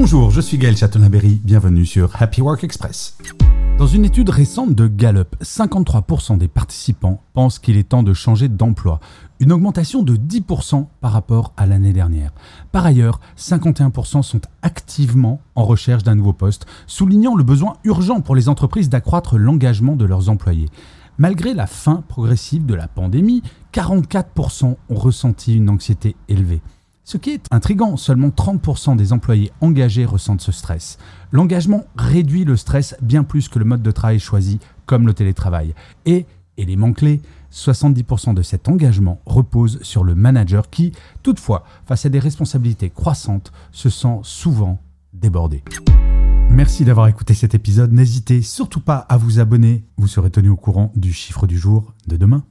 Bonjour, je suis Gaël Chatonaberry, bienvenue sur Happy Work Express. Dans une étude récente de Gallup, 53% des participants pensent qu'il est temps de changer d'emploi, une augmentation de 10% par rapport à l'année dernière. Par ailleurs, 51% sont activement en recherche d'un nouveau poste, soulignant le besoin urgent pour les entreprises d'accroître l'engagement de leurs employés. Malgré la fin progressive de la pandémie, 44% ont ressenti une anxiété élevée. Ce qui est intrigant, seulement 30% des employés engagés ressentent ce stress. L'engagement réduit le stress bien plus que le mode de travail choisi, comme le télétravail. Et, élément clé, 70% de cet engagement repose sur le manager qui, toutefois, face à des responsabilités croissantes, se sent souvent débordé. Merci d'avoir écouté cet épisode. N'hésitez surtout pas à vous abonner. Vous serez tenu au courant du chiffre du jour de demain.